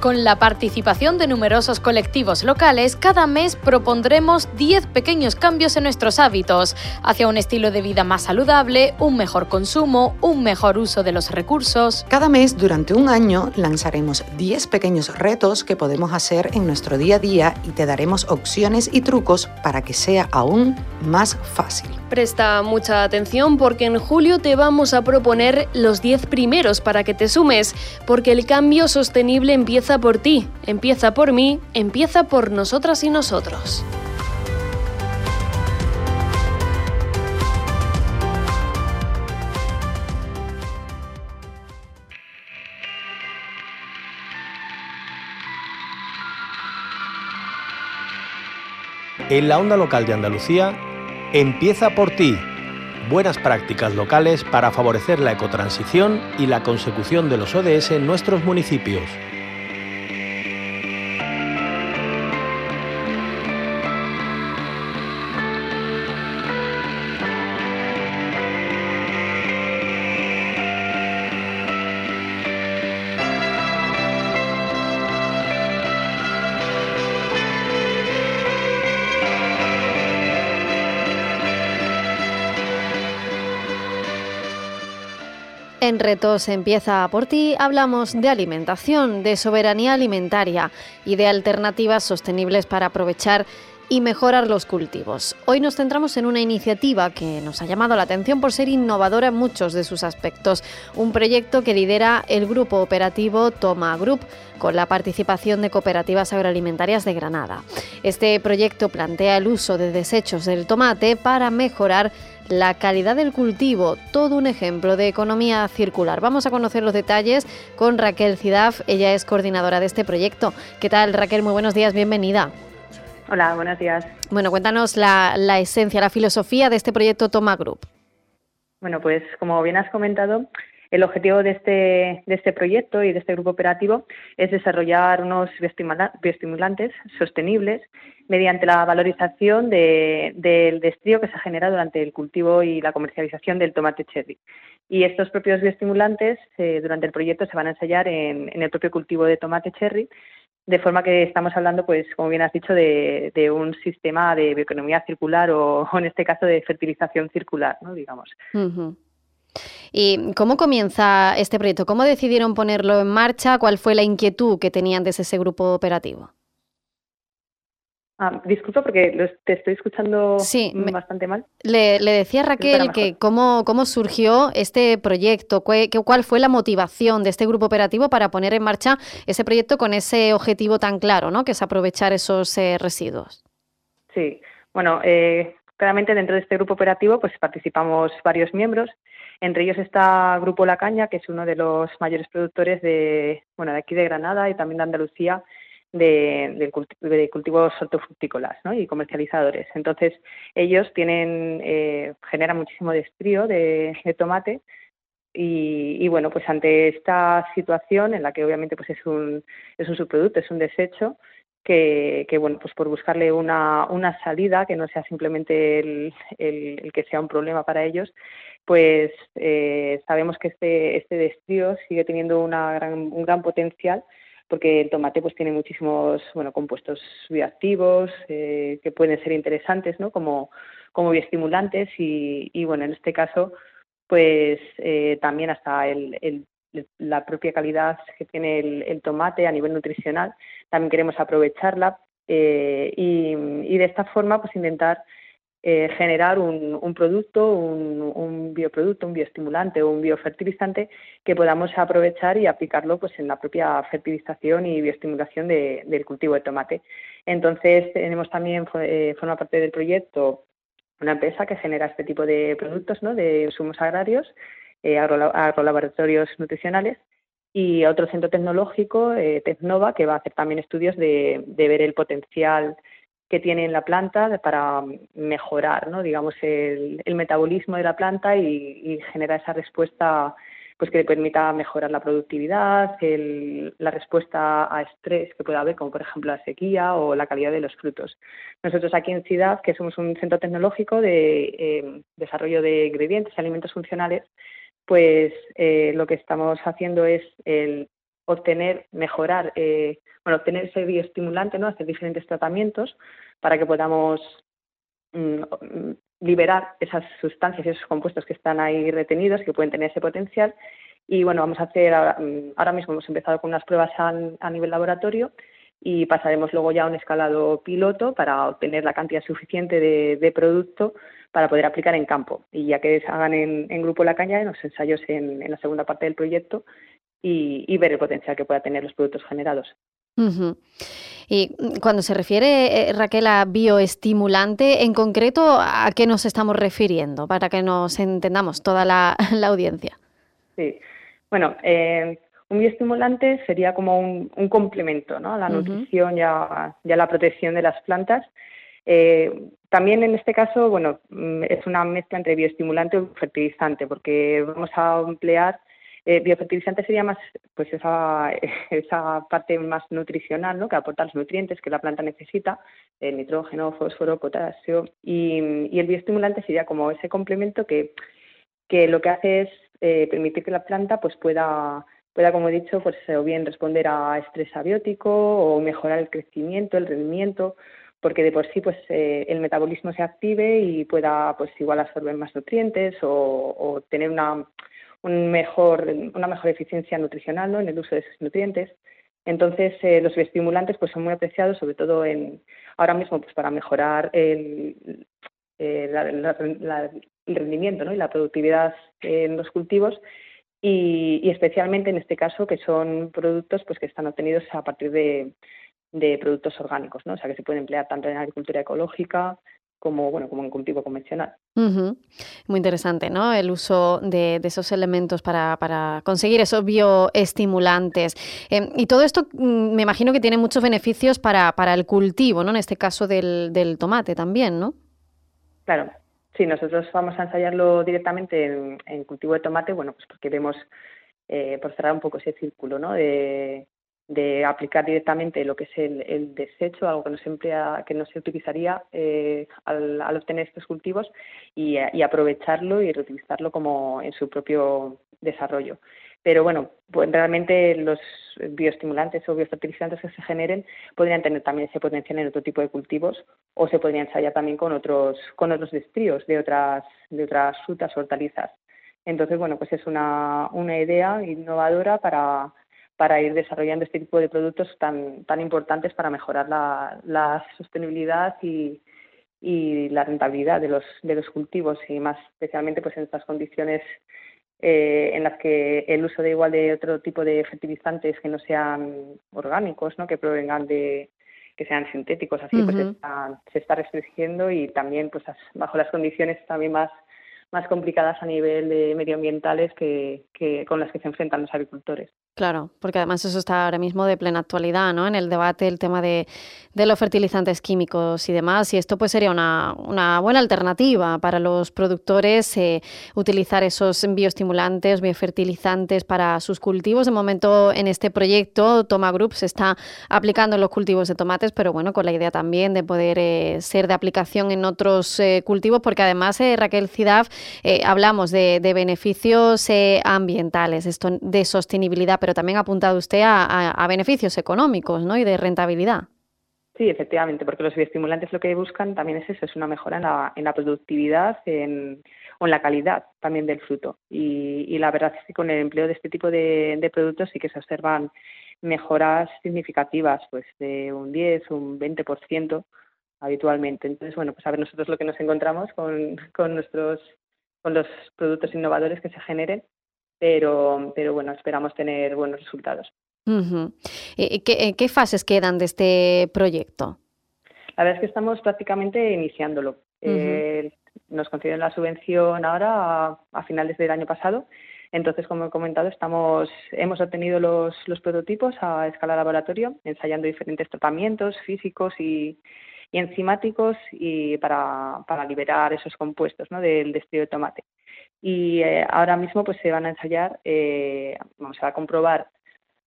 Con la participación de numerosos colectivos locales, cada mes propondremos 10 pequeños cambios en nuestros hábitos, hacia un estilo de vida más saludable, un mejor consumo, un mejor uso de los recursos. Cada mes, durante un año, lanzaremos 10 pequeños retos que podemos hacer en nuestro día a día y te daremos opciones y trucos para que sea aún más fácil. Presta mucha atención porque en julio te vamos a proponer los 10 primeros para que te sumes, porque el cambio sostenible empieza por ti, empieza por mí, empieza por nosotras y nosotros. En la onda local de Andalucía, empieza por ti. Buenas prácticas locales para favorecer la ecotransición y la consecución de los ODS en nuestros municipios. En Retos Empieza por ti hablamos de alimentación, de soberanía alimentaria y de alternativas sostenibles para aprovechar y mejorar los cultivos. Hoy nos centramos en una iniciativa que nos ha llamado la atención por ser innovadora en muchos de sus aspectos, un proyecto que lidera el grupo operativo Toma Group con la participación de cooperativas agroalimentarias de Granada. Este proyecto plantea el uso de desechos del tomate para mejorar la calidad del cultivo, todo un ejemplo de economía circular. Vamos a conocer los detalles con Raquel Cidaf, ella es coordinadora de este proyecto. ¿Qué tal Raquel? Muy buenos días, bienvenida. Hola, buenos días. Bueno, cuéntanos la, la esencia, la filosofía de este proyecto Toma Group. Bueno, pues como bien has comentado, el objetivo de este, de este proyecto y de este grupo operativo es desarrollar unos bioestimulantes sostenibles mediante la valorización del destrío que se genera durante el cultivo y la comercialización del tomate cherry. Y estos propios bioestimulantes eh, durante el proyecto se van a ensayar en, el propio cultivo de tomate cherry, de forma que estamos hablando, pues, como bien has dicho, de, un sistema de bioeconomía circular o, en este caso de fertilización circular, ¿no? digamos. ¿Y cómo comienza este proyecto? ¿Cómo decidieron ponerlo en marcha? ¿Cuál fue la inquietud que tenían desde ese grupo operativo? Ah, disculpa porque te estoy escuchando bastante mal. Le, decía Raquel que cómo, cómo surgió este proyecto, cuál fue la motivación de este grupo operativo para poner en marcha ese proyecto con ese objetivo tan claro, ¿no? que es aprovechar esos eh, residuos. Sí, bueno, eh, claramente dentro de este grupo operativo pues participamos varios miembros entre ellos está Grupo La Caña, que es uno de los mayores productores de, bueno, de aquí de Granada y también de Andalucía de, cultivos hortofrutícolas y comercializadores. Entonces, ellos tienen, eh, generan muchísimo destrío de, tomate y, bueno, pues ante esta situación en la que obviamente pues es un, es un subproducto, es un desecho, que, bueno, pues por buscarle una, una salida que no sea simplemente el, el, que sea un problema para ellos, pues eh, sabemos que este, este destrío sigue teniendo una gran, un gran potencial porque el tomate pues tiene muchísimos bueno compuestos bioactivos eh, que pueden ser interesantes ¿no? como, como bioestimulantes y, y bueno en este caso pues eh, también hasta el, la propia calidad que tiene el, tomate a nivel nutricional también queremos aprovecharla y, y, de esta forma pues intentar eh, generar un, producto, un, bioproducto, un bioestimulante o un biofertilizante que podamos aprovechar y aplicarlo pues, en la propia fertilización y bioestimulación del cultivo de tomate. Entonces, tenemos también, eh, forma parte del proyecto, una empresa que genera este tipo de productos, ¿no? de insumos agrarios, eh, agrolaboratorios nutricionales, y otro centro tecnológico, eh, Tecnova, que va a hacer también estudios de, de ver el potencial que tiene en la planta para mejorar, ¿no? digamos, el, metabolismo de la planta y, generar esa respuesta pues que le permita mejorar la productividad, la respuesta a estrés que pueda haber, como por ejemplo la sequía o la calidad de los frutos. Nosotros aquí en Ciudad, que somos un centro tecnológico de eh, desarrollo de ingredientes y alimentos funcionales, pues eh, lo que estamos haciendo es el obtener, mejorar, eh, bueno, obtener ese bioestimulante, ¿no? hacer diferentes tratamientos para que podamos mm, liberar esas sustancias y esos compuestos que están ahí retenidos, que pueden tener ese potencial. Y bueno, vamos a hacer, ahora, mm, mismo hemos empezado con unas pruebas a, nivel laboratorio y pasaremos luego ya a un escalado piloto para obtener la cantidad suficiente de, producto para poder aplicar en campo. Y ya que se hagan en, grupo la caña, en los ensayos en, en la segunda parte del proyecto, y, ver el potencial que pueda tener los productos generados. Y cuando se refiere, eh, Raquel, a bioestimulante, en concreto, ¿a qué nos estamos refiriendo? Para que nos entendamos toda la, audiencia. Sí, bueno, eh, un bioestimulante sería como un, complemento ¿no? a la nutrición y a, la protección de las plantas. Eh, también en este caso, bueno, mm, es una mezcla entre bioestimulante y fertilizante, porque vamos a emplear eh, biofertilizante sería más pues esa, esa parte más nutricional, ¿no? que aporta los nutrientes que la planta necesita, el nitrógeno, fósforo, potasio, y, el bioestimulante sería como ese complemento que, que lo que hace es eh, permitir que la planta pues pueda pueda, como he dicho, pues o bien responder a estrés abiótico o mejorar el crecimiento, el rendimiento, porque de por sí pues eh, el metabolismo se active y pueda pues igual absorber más nutrientes o tener una un mejor, una mejor eficiencia nutricional ¿no? en el uso de esos nutrientes. Entonces, eh, los bioestimulantes pues, son muy apreciados, sobre todo en, ahora mismo pues, para mejorar el, eh, rendimiento ¿no? y la productividad en los cultivos y, especialmente en este caso que son productos pues, que están obtenidos a partir de, productos orgánicos, ¿no? o sea que se pueden emplear tanto en agricultura ecológica como, bueno, como en cultivo convencional. Muy interesante, ¿no? El uso de, esos elementos para, conseguir esos bioestimulantes. Em, y todo esto mm, me imagino que tiene muchos beneficios para, para el cultivo, ¿no? En este caso del, del, tomate también, ¿no? Claro. Sí, nosotros vamos a ensayarlo directamente en, cultivo de tomate, bueno, pues porque vemos, eh, por cerrar un poco ese círculo, ¿no? De, de aplicar directamente lo que es el, desecho, algo que no se que no se utilizaría eh, al, obtener estos cultivos y, aprovecharlo y reutilizarlo como en su propio desarrollo. Pero bueno, pues realmente los bioestimulantes o biofertilizantes que se generen podrían tener también ese potencial en otro tipo de cultivos o se podrían ensayar también con otros, con otros destríos de otras, de otras frutas o hortalizas. Entonces, bueno, pues es una, una idea innovadora para, para ir desarrollando este tipo de productos tan, tan importantes para mejorar la, sostenibilidad y, la rentabilidad de los, de los cultivos y más especialmente pues en estas condiciones eh, en las que el uso de igual de otro tipo de fertilizantes que no sean orgánicos, ¿no? que provengan de que sean sintéticos, así pues se está restringiendo y también pues bajo las condiciones también más más complicadas a nivel de medioambientales que, que, con las que se enfrentan los agricultores. Claro, porque además eso está ahora mismo de plena actualidad, ¿no? En el debate el tema de, de los fertilizantes químicos y demás, y esto pues sería una, una buena alternativa para los productores eh, utilizar esos bioestimulantes, biofertilizantes para sus cultivos. De momento en este proyecto Toma Group se está aplicando en los cultivos de tomates, pero bueno, con la idea también de poder eh, ser de aplicación en otros eh, cultivos, porque además Raquel Cidaf eh, hablamos de, beneficios eh, ambientales, esto, de sostenibilidad, pero también ha apuntado usted a, beneficios económicos ¿no? y de rentabilidad. Sí, efectivamente, porque los bioestimulantes lo que buscan también es eso, es una mejora en la, en la productividad en, o en la calidad también del fruto. Y, la verdad es que con el empleo de este tipo de, productos sí que se observan mejoras significativas, pues de un 10, un 20% habitualmente. Entonces, bueno, pues a ver nosotros lo que nos encontramos con, con nuestros con los productos innovadores que se generen, pero, pero bueno, esperamos tener buenos resultados. ¿Qué, ¿Qué, fases quedan de este proyecto? La verdad es que estamos prácticamente iniciándolo. Eh, nos concedieron la subvención ahora a, finales del año pasado. Entonces, como he comentado, estamos, hemos obtenido los, los prototipos a escala laboratorio, ensayando diferentes tratamientos físicos y, y enzimáticos y para, para liberar esos compuestos ¿no? del destello de tomate. Y eh, ahora mismo pues se van a ensayar, eh, vamos a comprobar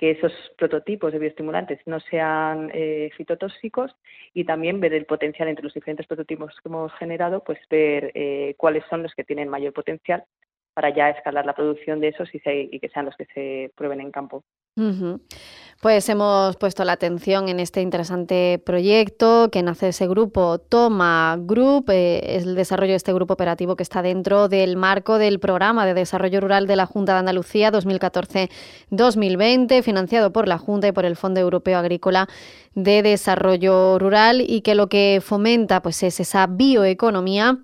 que esos prototipos de bioestimulantes no sean eh, fitotóxicos y también ver el potencial entre los diferentes prototipos que hemos generado, pues ver eh, cuáles son los que tienen mayor potencial para ya escalar la producción de esos y, y que sean los que se prueben en campo. Pues hemos puesto la atención en este interesante proyecto que nace ese grupo Toma Group, eh, es el desarrollo de este grupo operativo que está dentro del marco del programa de desarrollo rural de la Junta de Andalucía 2014-2020, financiado por la Junta y por el Fondo Europeo Agrícola de Desarrollo Rural y que lo que fomenta pues es esa bioeconomía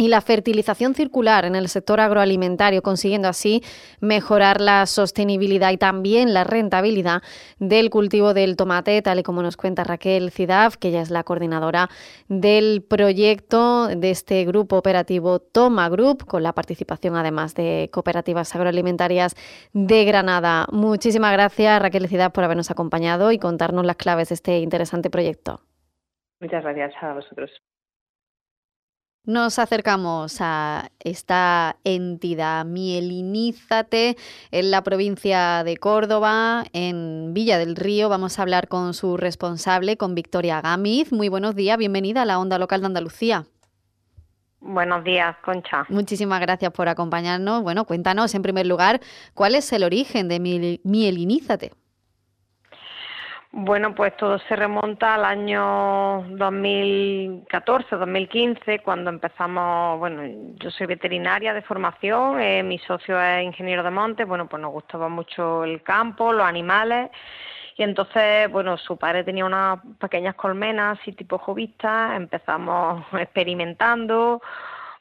y la fertilización circular en el sector agroalimentario, consiguiendo así mejorar la sostenibilidad y también la rentabilidad del cultivo del tomate, tal y como nos cuenta Raquel Cidaf, que ella es la coordinadora del proyecto de este grupo operativo Toma Group, con la participación además de cooperativas agroalimentarias de Granada. Muchísimas gracias Raquel Cidaf por habernos acompañado y contarnos las claves de este interesante proyecto. Muchas gracias a vosotros. Nos acercamos a esta entidad Mielinízate en la provincia de Córdoba, en Villa del Río. Vamos a hablar con su responsable, con Victoria Gámiz. Muy buenos días, bienvenida a la Onda Local de Andalucía. Buenos días, Concha. Muchísimas gracias por acompañarnos. Bueno, cuéntanos en primer lugar, ¿cuál es el origen de Mielinízate? Bueno, pues todo se remonta al año 2014, 2015, cuando empezamos, bueno, yo soy veterinaria de formación, eh, mi socio es ingeniero de montes, bueno, pues nos gustaba mucho el campo, los animales, y entonces, bueno, su padre tenía unas pequeñas colmenas así tipo jovistas, empezamos experimentando,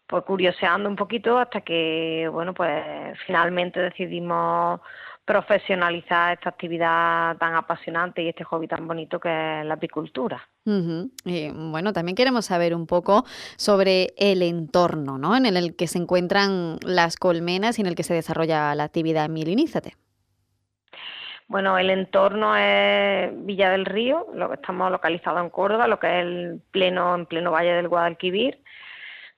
pues curioseando un poquito hasta que, bueno, pues finalmente decidimos profesionalizar esta actividad tan apasionante y este hobby tan bonito que es la apicultura. y, bueno, también queremos saber un poco sobre el entorno ¿no? en el que se encuentran las colmenas y en el que se desarrolla la actividad Milinízate. Bueno, el entorno es Villa del Río, lo que estamos localizados en Córdoba, lo que es el pleno, en pleno valle del Guadalquivir.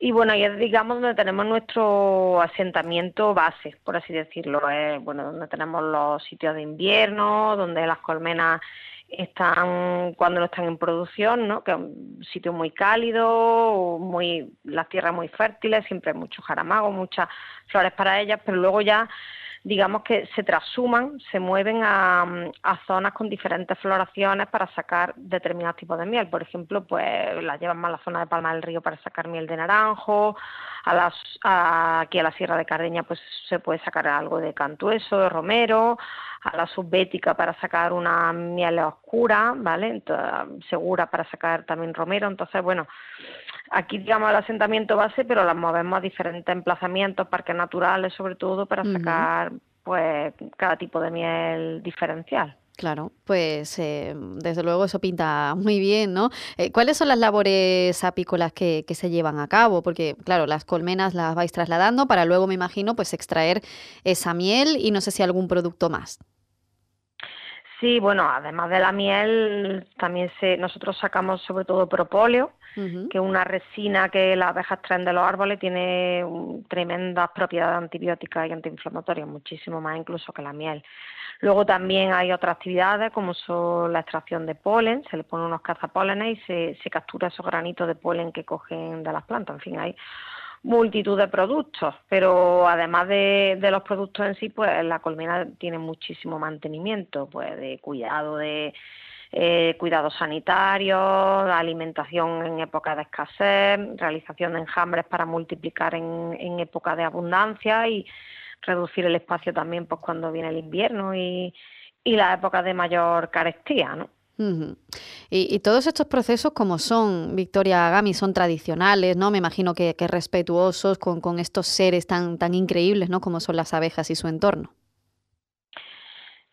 Y bueno, ahí es, digamos, donde tenemos nuestro asentamiento base, por así decirlo. Es, bueno, donde tenemos los sitios de invierno, donde las colmenas están cuando no están en producción, ¿no? Que es un sitio muy cálido, muy las tierras muy fértiles, siempre hay mucho jaramago, muchas flores para ellas, pero luego ya digamos que se trasuman, se mueven a, zonas con diferentes floraciones para sacar determinados tipos de miel. Por ejemplo, pues la llevan más a la zona de Palma del Río para sacar miel de naranjo, a las, aquí a la Sierra de Cardeña pues se puede sacar algo de cantueso, de romero, a la subbética para sacar una miel oscura, ¿vale? Entonces, segura para sacar también romero. Entonces, bueno, aquí digamos el asentamiento base, pero las movemos a diferentes emplazamientos, parques naturales sobre todo, para sacar pues cada tipo de miel diferencial. Claro, pues eh, desde luego eso pinta muy bien, ¿no? Eh, ¿Cuáles son las labores apícolas que, que, se llevan a cabo? Porque, claro, las colmenas las vais trasladando para luego, me imagino, pues extraer esa miel y no sé si algún producto más. Sí, bueno, además de la miel, también se, nosotros sacamos sobre todo propóleo, que es una resina que las abejas traen de los árboles, tiene tremendas propiedades antibióticas y antiinflamatorias, muchísimo más incluso que la miel. Luego también hay otras actividades como son la extracción de polen, se le ponen unos cazapólenes y se, se captura esos granitos de polen que cogen de las plantas. En fin, hay multitud de productos, pero además de, los productos en sí, pues la colmena tiene muchísimo mantenimiento, pues de cuidado de eh, cuidados sanitarios, alimentación en época de escasez, realización de enjambres para multiplicar en, en época de abundancia y reducir el espacio también pues cuando viene el invierno y, y la época de mayor carestía, ¿no? Y, todos estos procesos, como son, Victoria Gami, son tradicionales, ¿no? Me imagino que, respetuosos con, con, estos seres tan, tan increíbles, ¿no? Como son las abejas y su entorno.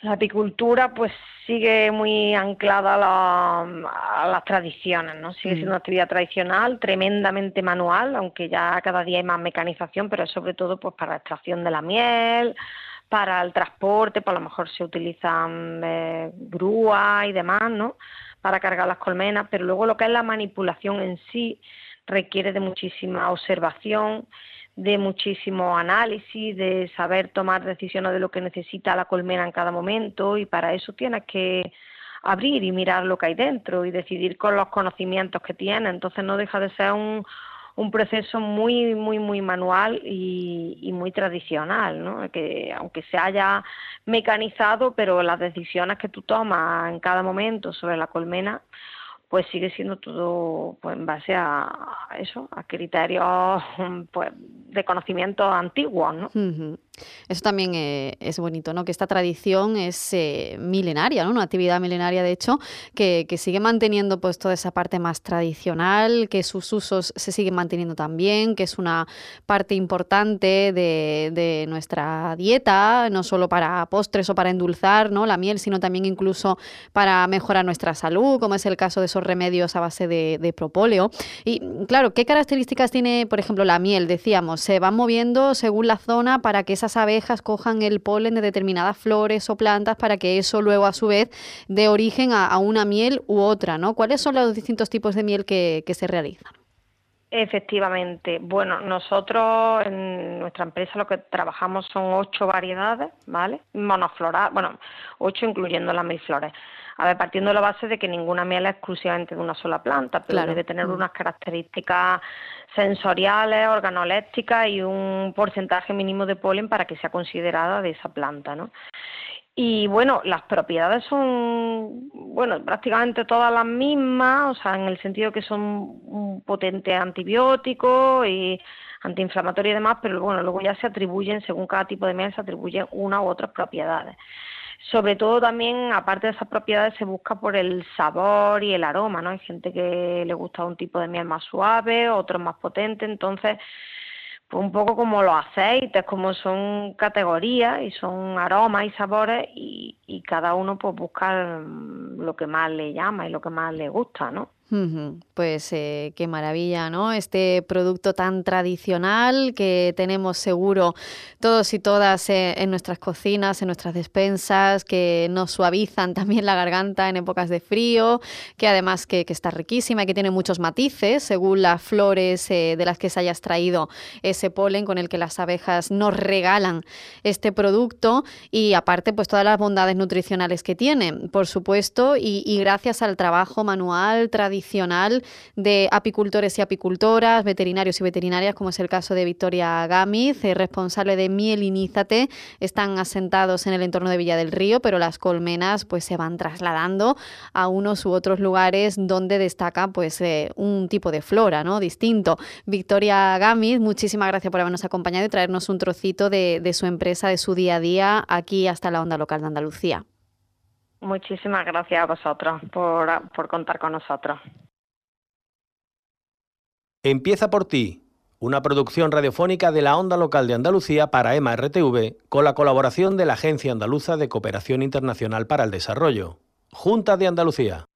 La apicultura, pues sigue muy anclada a, las tradiciones, ¿no? Sigue siendo mm. una actividad tradicional, tremendamente manual, aunque ya cada día hay más mecanización, pero es sobre todo pues para la extracción de la miel, para el transporte, pues a lo mejor se utilizan eh, grúas y demás, ¿no? Para cargar las colmenas, pero luego lo que es la manipulación en sí requiere de muchísima observación, de muchísimo análisis, de saber tomar decisiones de lo que necesita la colmena en cada momento y para eso tienes que abrir y mirar lo que hay dentro y decidir con los conocimientos que tienes. Entonces no deja de ser un, un proceso muy, muy, muy manual y, muy tradicional, ¿no? que aunque se haya mecanizado, pero las decisiones que tú tomas en cada momento sobre la colmena, pues sigue siendo todo pues, en base a, eso, a criterios pues, de conocimiento antiguos. ¿no? Eso también eh, es bonito, ¿no? Que esta tradición es eh, milenaria, ¿no? Una actividad milenaria, de hecho, que, sigue manteniendo pues toda esa parte más tradicional, que sus usos se siguen manteniendo también, que es una parte importante de, nuestra dieta, no solo para postres o para endulzar, ¿no? La miel, sino también incluso para mejorar nuestra salud, como es el caso de esos remedios a base de, de propóleo. Y claro, ¿qué características tiene, por ejemplo, la miel? Decíamos, se va moviendo según la zona para que esa abejas cojan el polen de determinadas flores o plantas para que eso luego a su vez dé origen a, una miel u otra, ¿no? ¿Cuáles son los distintos tipos de miel que, se realizan? Efectivamente. Bueno, nosotros en nuestra empresa lo que trabajamos son ocho variedades, ¿vale? Monofloral, bueno, ocho incluyendo las mil flores. A ver, partiendo de la base de que ninguna miel es exclusivamente de una sola planta, pero debe tener mm. unas características sensoriales, organolépticas y un porcentaje mínimo de polen para que sea considerada de esa planta, ¿no? Y bueno, las propiedades son, bueno, prácticamente todas las mismas, o sea, en el sentido que son un potente antibiótico y antiinflamatorio y demás, pero bueno, luego ya se atribuyen, según cada tipo de miel, se atribuyen una u otras propiedades. Sobre todo también, aparte de esas propiedades, se busca por el sabor y el aroma, ¿no? Hay gente que le gusta un tipo de miel más suave, otro más potente, entonces pues un poco como los aceites, como son categorías y son aromas y sabores y, y cada uno pues busca lo que más le llama y lo que más le gusta, ¿no? Pues eh, qué maravilla, ¿no? Este producto tan tradicional que tenemos seguro todos y todas eh, en nuestras cocinas, en nuestras despensas, que nos suavizan también la garganta en épocas de frío, que además que, está riquísima y que tiene muchos matices según las flores eh, de las que se haya extraído ese polen con el que las abejas nos regalan este producto y aparte pues todas las bondades nutricionales que tiene, por supuesto, y, y gracias al trabajo manual tradicional de apicultores y apicultoras, veterinarios y veterinarias, como es el caso de Victoria Gámiz, eh, responsable de Mielinízate. Están asentados en el entorno de Villa del Río, pero las colmenas pues se van trasladando a unos u otros lugares donde destaca pues eh, un tipo de flora, ¿no? Distinto. Victoria Gámiz, muchísimas gracias por habernos acompañado y traernos un trocito de, de su empresa, de su día a día aquí hasta la onda local de Andalucía. Muchísimas gracias a vosotros por, por contar con nosotros. Empieza por ti, una producción radiofónica de la onda local de Andalucía para EMA RTV con la colaboración de la Agencia Andaluza de Cooperación Internacional para el Desarrollo, Junta de Andalucía.